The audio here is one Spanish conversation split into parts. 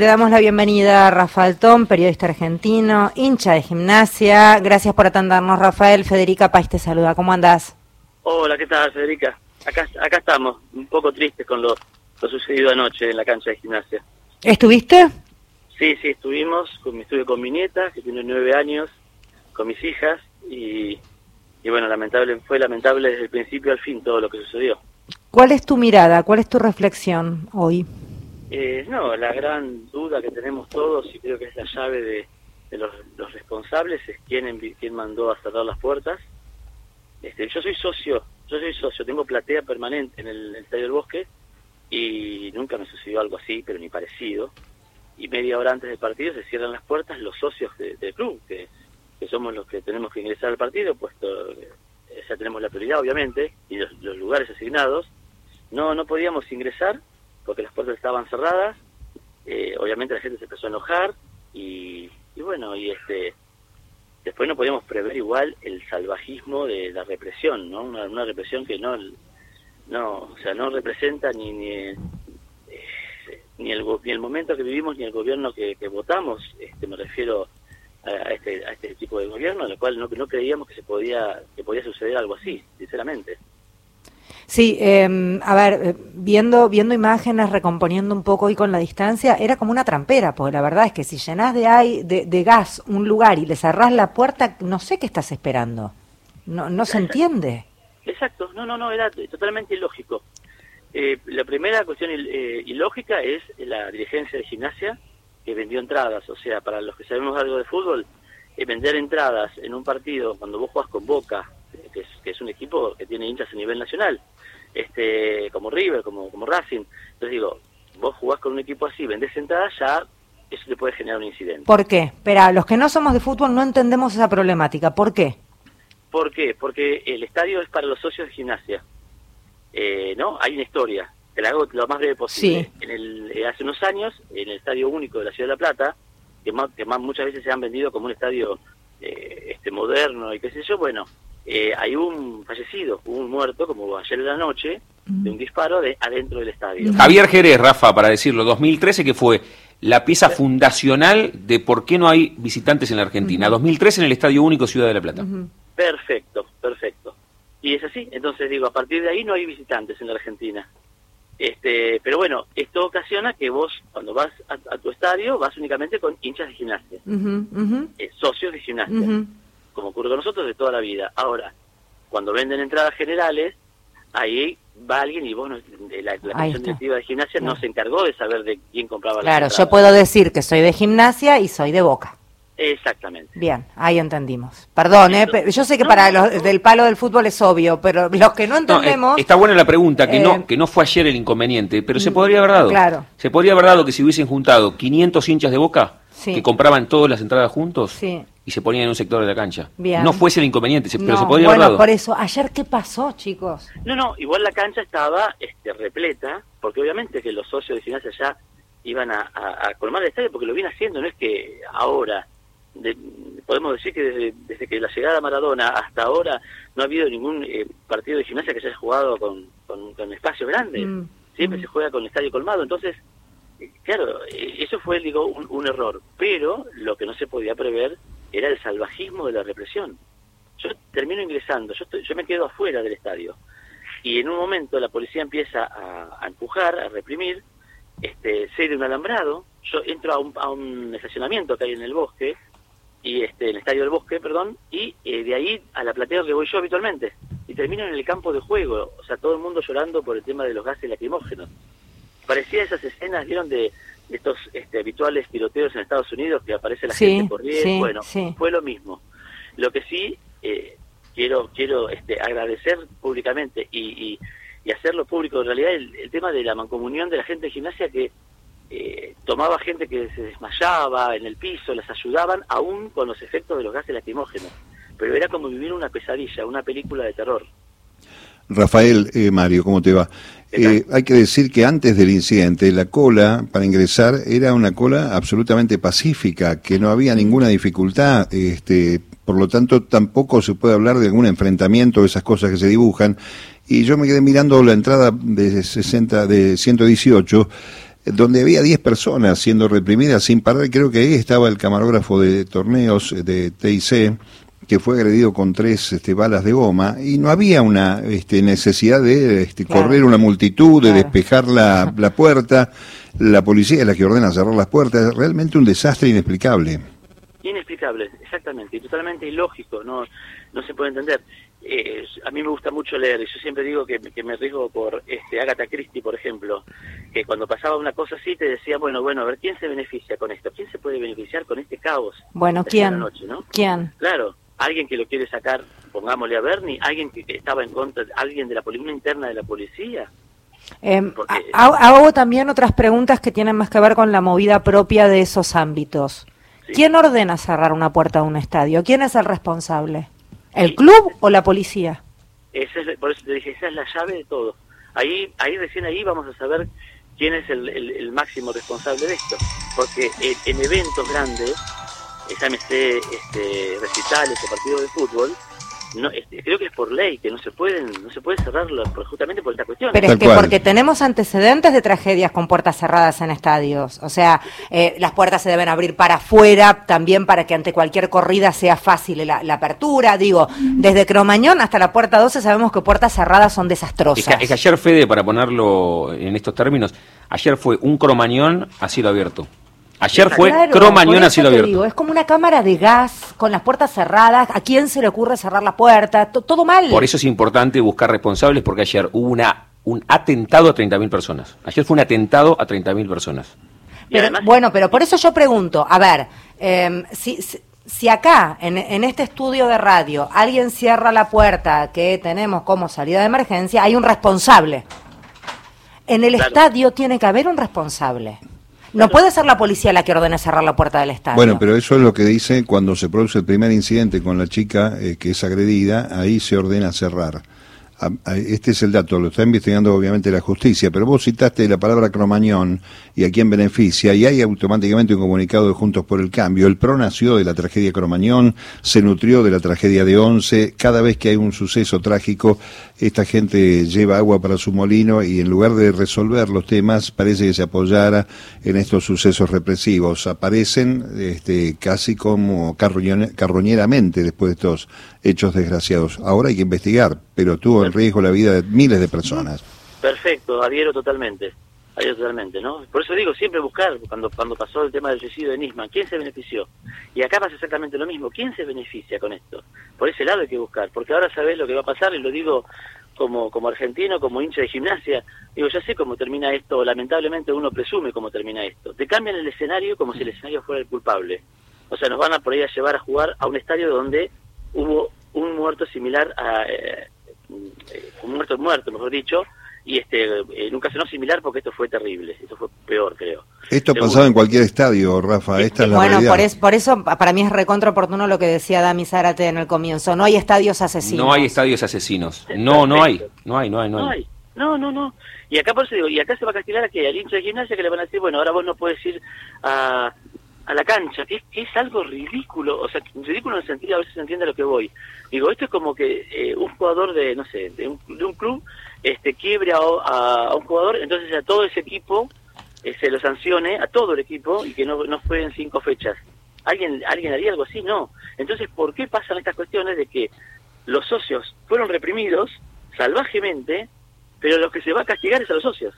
Le damos la bienvenida a Rafael Tom, periodista argentino, hincha de gimnasia. Gracias por atendernos, Rafael. Federica País te saluda. ¿Cómo andás? Hola, ¿qué tal, Federica? Acá, acá estamos, un poco tristes con lo, sucedido anoche en la cancha de gimnasia. ¿Estuviste? Sí, sí, estuvimos. Con, estuve con mi nieta, que tiene nueve años, con mis hijas, y, y bueno, lamentable fue lamentable desde el principio al fin todo lo que sucedió. ¿Cuál es tu mirada? ¿Cuál es tu reflexión hoy? Eh, no, la gran duda que tenemos todos, y creo que es la llave de, los, responsables, es quién, quién mandó a cerrar las puertas. Este, yo soy socio, yo soy socio, tengo platea permanente en el, Estadio del Bosque y nunca me sucedió algo así, pero ni parecido. Y media hora antes del partido se cierran las puertas los socios del club, que, somos los que tenemos que ingresar al partido, puesto eh, ya tenemos la prioridad, obviamente, y los, los lugares asignados. No, no podíamos ingresar porque las puertas estaban cerradas, eh, obviamente la gente se empezó a enojar y, bueno, y este después no podíamos prever igual el salvajismo de la represión, ¿no? Una, represión que no, no, o sea, no representa ni ni, eh, ni, el, ni el momento que vivimos ni el gobierno que, votamos, este, me refiero a, este, a este tipo de gobierno, en cual no, no creíamos que se podía que podía suceder algo así, sinceramente. Sí, eh, a ver, eh, viendo, viendo imágenes, recomponiendo un poco y con la distancia, era como una trampera, porque la verdad es que si llenás de, de, de gas un lugar y le cerrás la puerta, no sé qué estás esperando. No, no se entiende. Exacto, no, no, no, era totalmente ilógico. Eh, la primera cuestión eh, ilógica es la dirigencia de gimnasia que vendió entradas, o sea, para los que sabemos algo de fútbol, vender entradas en un partido cuando vos jugás con Boca, que es, que es un equipo que tiene hinchas a nivel nacional, este, como River, como, como Racing. Entonces digo, vos jugás con un equipo así, vendés entradas, ya eso te puede generar un incidente. ¿Por qué? Espera, los que no somos de fútbol no entendemos esa problemática. ¿Por qué? ¿Por qué? Porque el estadio es para los socios de gimnasia. Eh, ¿No? Hay una historia. Te la hago lo más breve posible. En el, eh, hace unos años, en el Estadio Único de la Ciudad de La Plata, que, más, que más, muchas veces se han vendido como un estadio eh, este moderno y qué sé yo, bueno, eh, hay un fallecido, un muerto, como ayer de la noche, de un disparo de adentro del estadio. Javier Jerez, Rafa, para decirlo, 2013 que fue la pieza fundacional de por qué no hay visitantes en la Argentina. 2013 en el Estadio Único Ciudad de la Plata. Perfecto, perfecto. Y es así, entonces digo, a partir de ahí no hay visitantes en la Argentina. Este, pero bueno, esto ocasiona que vos, cuando vas a, tu estadio, vas únicamente con hinchas de gimnasia, eh, socios de gimnasia como ocurre con nosotros de toda la vida. Ahora, cuando venden entradas generales, ahí va alguien y vos, la, la comisión directiva de gimnasia no se encargó de saber de quién compraba Claro, yo puedo decir que soy de gimnasia y soy de boca. Exactamente. Bien, ahí entendimos. Perdón, ¿eh? yo sé que para los del palo del fútbol es obvio, pero los que no eh, entendemos... está buena la pregunta, que no eh, que no fue ayer el inconveniente, pero se mm, podría haber dado. Claro. Se podría haber dado que si hubiesen juntado 500 hinchas de Boca, que compraban todas las entradas juntos, sí y se ponían en un sector de la cancha. No fuese el inconveniente, pero se podía bueno, por eso, ayer qué pasó, chicos. No, no, igual la cancha estaba este, repleta, porque obviamente que los socios de gimnasia ya iban a, colmar el estadio, porque lo viene haciendo, no es que ahora, podemos decir que desde, desde, que la llegada a Maradona hasta ahora no ha habido ningún eh, partido de gimnasia que se haya jugado con, con, espacios grandes, mm, siempre mm. se juega con estadio colmado, entonces eh, claro, eh, eso fue, digo, un, error, pero lo que no se podía prever era el salvajismo de la represión. Yo termino ingresando, yo, yo me quedo afuera del estadio y en un momento la policía empieza a, empujar, a reprimir, este, sé de un alambrado, yo entro a un, a un, estacionamiento que hay en el bosque, y este, en el estadio del bosque, perdón, y eh, de ahí a la platea que voy yo habitualmente, y termino en el campo de juego, o sea, todo el mundo llorando por el tema de los gases lacrimógenos. Parecía esas escenas, vieron, de, estos este, habituales tiroteos en Estados Unidos que aparece la gente corriendo, bueno, fue lo mismo. Lo que sí eh, quiero quiero este, agradecer públicamente y, y, hacerlo público en realidad el, tema de la mancomunión de la gente de gimnasia que eh, tomaba gente que se desmayaba en el piso, las ayudaban aún con los efectos de los gases lacrimógenos. Pero era como vivir una pesadilla, una película de terror. Rafael, eh, Mario, ¿cómo te va? Eh, hay que decir que antes del incidente la cola para ingresar era una cola absolutamente pacífica, que no había ninguna dificultad, este, por lo tanto tampoco se puede hablar de algún enfrentamiento, esas cosas que se dibujan. Y yo me quedé mirando la entrada de 60, de 118 donde había 10 personas siendo reprimidas sin parar. Creo que ahí estaba el camarógrafo de torneos de TIC que fue agredido con tres este, balas de goma y no había una este, necesidad de este, correr una multitud, de despejar la, la, puerta. La policía es la que ordena cerrar las puertas. Realmente un desastre inexplicable. Inexplicable, exactamente, y totalmente ilógico, no, no se puede entender. Eh, a mí me gusta mucho leer y yo siempre digo que, que, me riesgo por este Agatha Christie, por ejemplo, que cuando pasaba una cosa así te decía, bueno, bueno, a ver, ¿quién se beneficia con esto? ¿Quién se puede beneficiar con este caos? Bueno, ¿quién? ¿Quién? Claro, alguien que lo quiere sacar, pongámosle a Bernie, alguien que, estaba en contra, alguien de la policía, interna de la policía. Eh, hago también otras preguntas que tienen más que ver con la movida propia de esos ámbitos. ¿Quién ordena cerrar una puerta de un estadio? ¿Quién es el responsable? ¿El club o la policía? Esa es, por eso te dije, esa es la llave de todo. Ahí, ahí recién ahí vamos a saber quién es el, el, máximo responsable de esto. Porque en eventos grandes llámese este, recitales o partidos de fútbol, no, este, creo que es por ley que no se pueden no se puede cerrarlo justamente por esta cuestión. Pero es que porque tenemos antecedentes de tragedias con puertas cerradas en estadios. O sea, eh, las puertas se deben abrir para afuera también para que ante cualquier corrida sea fácil la, apertura. Digo, desde Cromañón hasta la puerta 12 sabemos que puertas cerradas son desastrosas. Es que, ayer, Fede, para ponerlo en estos términos, ayer fue un Cromañón a cielo abierto. Ayer fue Cromañón a cielo abierto. es como una cámara de gas con las puertas cerradas. ¿A quién se le ocurre cerrar la puerta? todo mal. Por eso es importante buscar responsables porque ayer hubo una un atentado a 30.000 personas. Ayer fue un atentado a 30.000 personas. bueno, pero por eso yo pregunto, a ver, em, si, si, acá, en, en, este estudio de radio, alguien cierra la puerta que tenemos como salida de emergencia, hay un responsable. En el estadio tiene que haber un responsable. No puede ser la policía la que ordene cerrar la puerta del estadio. Bueno, pero eso es lo que dice cuando se produce el primer incidente con la chica eh, que es agredida, ahí se ordena cerrar este es el dato, lo está investigando obviamente la justicia, pero vos citaste la palabra cromañón y a quién beneficia, y hay automáticamente un comunicado de Juntos por el Cambio. El PRO nació de la tragedia cromañón, se nutrió de la tragedia de Once, cada vez que hay un suceso trágico, esta gente lleva agua para su molino y en lugar de resolver los temas, parece que se apoyara en estos sucesos represivos. Aparecen este, casi como carroñeramente después de estos hechos desgraciados. Ahora hay que investigar, pero tuvo en riesgo la vida de miles de personas. Perfecto, adhiero totalmente. Totalmente, ¿no? Por eso digo, siempre buscar, cuando, cuando pasó el tema del suicidio de Nisman, ¿quién se benefició? Y acá pasa exactamente lo mismo, ¿quién se beneficia con esto? Por ese lado hay que buscar, porque ahora sabes lo que va a pasar, y lo digo como, como argentino, como hincha de gimnasia, digo, ya sé cómo termina esto, lamentablemente uno presume cómo termina esto. Te cambian el escenario como si el escenario fuera el culpable. O sea, nos van a por ahí a llevar a jugar a un estadio donde hubo un muerto similar a eh, un muerto muerto mejor dicho y este en un caso no similar porque esto fue terrible esto fue peor creo. Esto ha pasado en cualquier estadio Rafa esta es la bueno por, por, eso para mí es recontra oportuno lo que decía Dami Zárate en el comienzo. No hay estadios asesinos. No hay estadios asesinos. No no hay no hay no hay. No hay. No no no. Y acá por eso digo y acá se va a castigar a que al hincha de gimnasia que le van a decir bueno ahora vos no puedes ir a a la cancha, que es, algo ridículo, o sea, ridículo en el sentido, a veces se entiende a lo que voy. Digo, esto es como que eh, un jugador de, no sé, de un, de un club este quiebre a, a, un jugador, entonces a todo ese equipo eh, se lo sancione, a todo el equipo, y que no, no en cinco fechas. ¿Alguien, ¿Alguien haría algo así? No. Entonces, ¿por qué pasan estas cuestiones de que los socios fueron reprimidos salvajemente, pero los que se va a castigar es a los socios?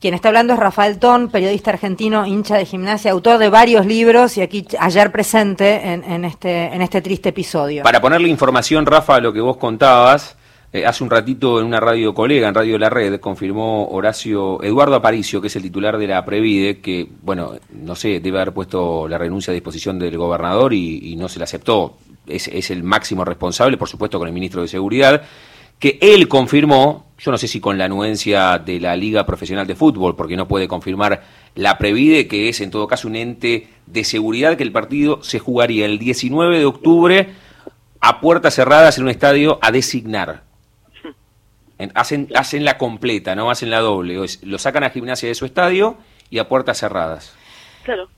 Quien está hablando es Rafael Ton, periodista argentino, hincha de gimnasia, autor de varios libros y aquí ayer presente en, este, en este triste episodio. Para ponerle información, Rafa, a lo que vos contabas, eh, hace un ratito en una radio colega, en Radio La Red, confirmó Horacio Eduardo Aparicio, que es el titular de la Previde, que, bueno, no sé, debe haber puesto la renuncia a disposición del gobernador y, no se la aceptó. Es el máximo responsable, por supuesto, con el ministro de Seguridad que él confirmó, yo no sé si con la anuencia de la Liga Profesional de Fútbol, porque no puede confirmar la Previde, que es en todo caso un ente de seguridad, que el partido se jugaría el 19 de octubre a puertas cerradas en un estadio a designar. Hacen, hacen la completa, no hacen la doble. Lo sacan a gimnasia de su estadio y a puertas cerradas. Claro.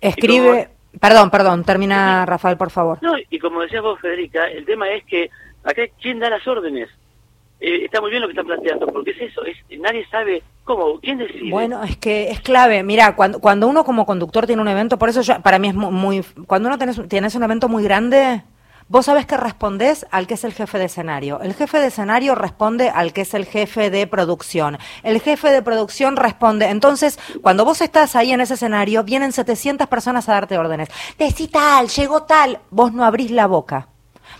Escribe. Perdón, perdón, termina Rafael, por favor. No, y como decías vos, Federica, el tema es que Acá, ¿quién da las órdenes? eh, está muy bien lo que están planteando, porque es eso, es, nadie sabe cómo, quién decide. Bueno, es que es clave. Mira, cuando, cuando uno como conductor tiene un evento, por eso yo, para mí es muy, cuando uno tienes, tienes un evento muy grande, Vos sabés que respondés al que es el jefe de escenario. El jefe de escenario responde al que es el jefe de producción. El jefe de producción responde. Entonces, cuando vos estás ahí en ese escenario, vienen 700 personas a darte órdenes. Decí tal, llegó tal. Vos no abrís la boca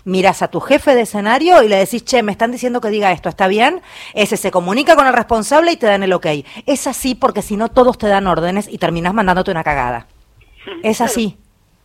miras a tu jefe de escenario y le decís, che, me están diciendo que diga esto, ¿está bien? Ese se comunica con el responsable y te dan el ok. Es así porque si no todos te dan órdenes y terminas mandándote una cagada. Es así.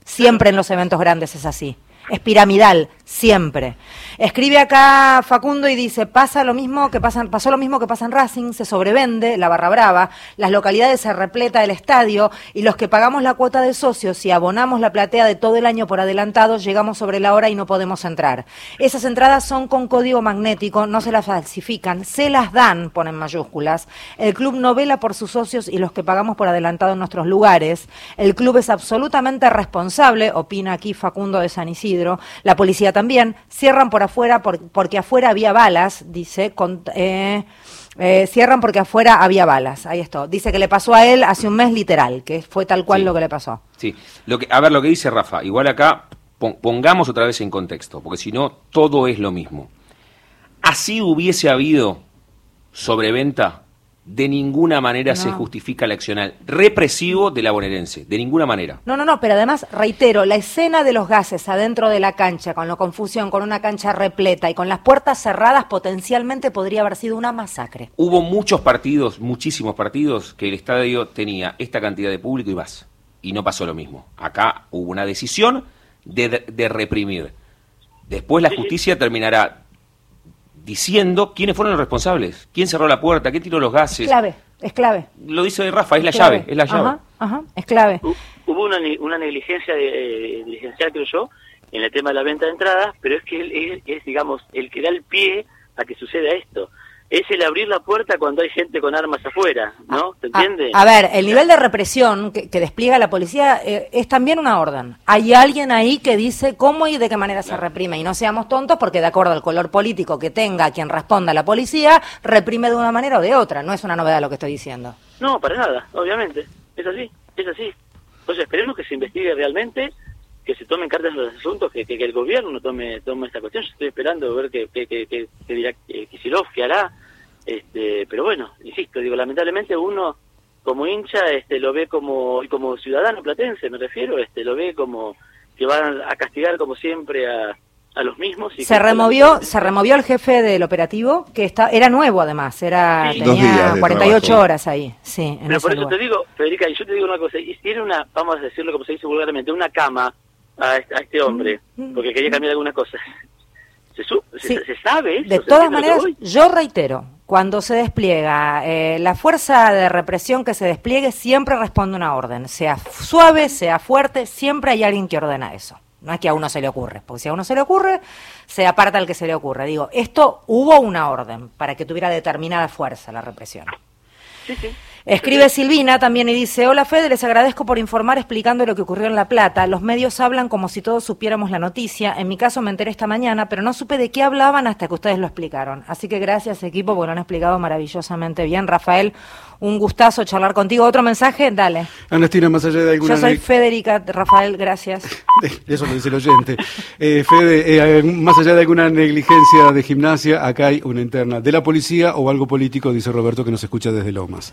Siempre en los eventos grandes es así. Es piramidal, siempre. Escribe acá Facundo y dice, pasa lo mismo que pasa, pasó lo mismo que pasa en Racing, se sobrevende la barra brava, las localidades se repleta el estadio y los que pagamos la cuota de socios y abonamos la platea de todo el año por adelantado, llegamos sobre la hora y no podemos entrar. Esas entradas son con código magnético, no se las falsifican, se las dan, ponen mayúsculas. El club no vela por sus socios y los que pagamos por adelantado en nuestros lugares. El club es absolutamente responsable, opina aquí Facundo de San Isidro. La policía también. Cierran por afuera porque afuera había balas, dice, eh, eh, cierran porque afuera había balas. Ahí está. Dice que le pasó a él hace un mes literal, que fue tal cual lo que le pasó. Sí. Lo que, a ver lo que dice Rafa. Igual acá pongamos otra vez en contexto, porque si no, todo es lo mismo. Así hubiese habido sobreventa de ninguna manera se justifica el accional represivo de la bonaerense, de ninguna manera. No, no, no, pero además, reitero, la escena de los gases adentro de la cancha, con la confusión, con una cancha repleta y con las puertas cerradas, potencialmente podría haber sido una masacre. Hubo muchos partidos, muchísimos partidos, que el estadio tenía esta cantidad de público y más, y no pasó lo mismo. Acá hubo una decisión de, de reprimir. Después la justicia terminará diciendo quiénes fueron los responsables, quién cerró la puerta, quién tiró los gases. Es clave, es clave. Lo dice Rafa, es, la llave, es la llave. Ajá, es clave. Hubo una, una negligencia de, eh, creo yo, en el tema de la venta de entradas, pero es que él es, digamos, el que da el pie a que suceda esto es el abrir la puerta cuando hay gente con armas afuera, ¿no? ¿Te ah, entiendes? A, ver, el nivel de represión que, despliega la policía eh, es también una orden. Hay alguien ahí que dice cómo y de qué manera se reprime. Y no seamos tontos porque de acuerdo al color político que tenga quien responda a la policía, reprime de una manera o de otra. No es una novedad lo que estoy diciendo. No, para nada, obviamente. Es así, es así. Entonces esperemos que se investigue realmente que se tomen cartas en los asuntos, que, que, el gobierno tome tome esta cuestión. Yo estoy esperando ver qué que, que, que, dirá Kisilov, qué hará. Este, pero bueno, insisto, digo, lamentablemente uno como hincha este, lo ve como, como ciudadano platense, me refiero, este, lo ve como que van a castigar como siempre a, a los mismos. Y se removió, se removió el jefe del operativo, que está, era nuevo además, era tenía 48 horas ahí. Sí, Pero por eso te digo, Federica, y yo te digo una cosa, y tiene una, vamos a decirlo como se dice vulgarmente, una cama a, este hombre, mm. porque quería cambiar alguna cosa. ¿Se, se, sabe De todas maneras, yo reitero, cuando se despliega eh, la fuerza de represión que se despliegue, siempre responde una orden, sea suave, sea fuerte, siempre hay alguien que ordena eso. No es que a uno se le ocurre, porque si a uno se le ocurre, se aparta el que se le ocurre. Digo, esto hubo una orden para que tuviera determinada fuerza la represión. Sí, sí. Escribe Silvina también y dice, hola Fede, les agradezco por informar explicando lo que ocurrió en La Plata. Los medios hablan como si todos supiéramos la noticia. En mi caso me enteré esta mañana, pero no supe de qué hablaban hasta que ustedes lo explicaron. Así que gracias equipo, porque lo han explicado maravillosamente bien. Rafael, un gustazo charlar contigo. ¿Otro mensaje? Dale. Ernestina, más allá de alguna... Yo soy Federica, Rafael, gracias. Eso lo dice el oyente. Eh, Fede, eh, más allá de alguna negligencia de gimnasia, acá hay una interna de la policía o algo político, dice Roberto, que nos escucha desde Lomas.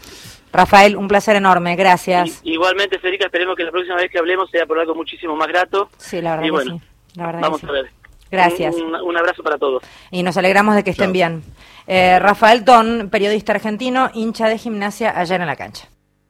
Rafael, un placer enorme, gracias. igualmente, Federica, esperemos que la próxima vez que hablemos sea por algo muchísimo más grato. Sí, la verdad que sí. La verdad vamos a ver. Gracias. Un, abrazo para todos. Y nos alegramos de que estén bien. Eh, Rafael Ton, periodista argentino, hincha de gimnasia ayer en la cancha.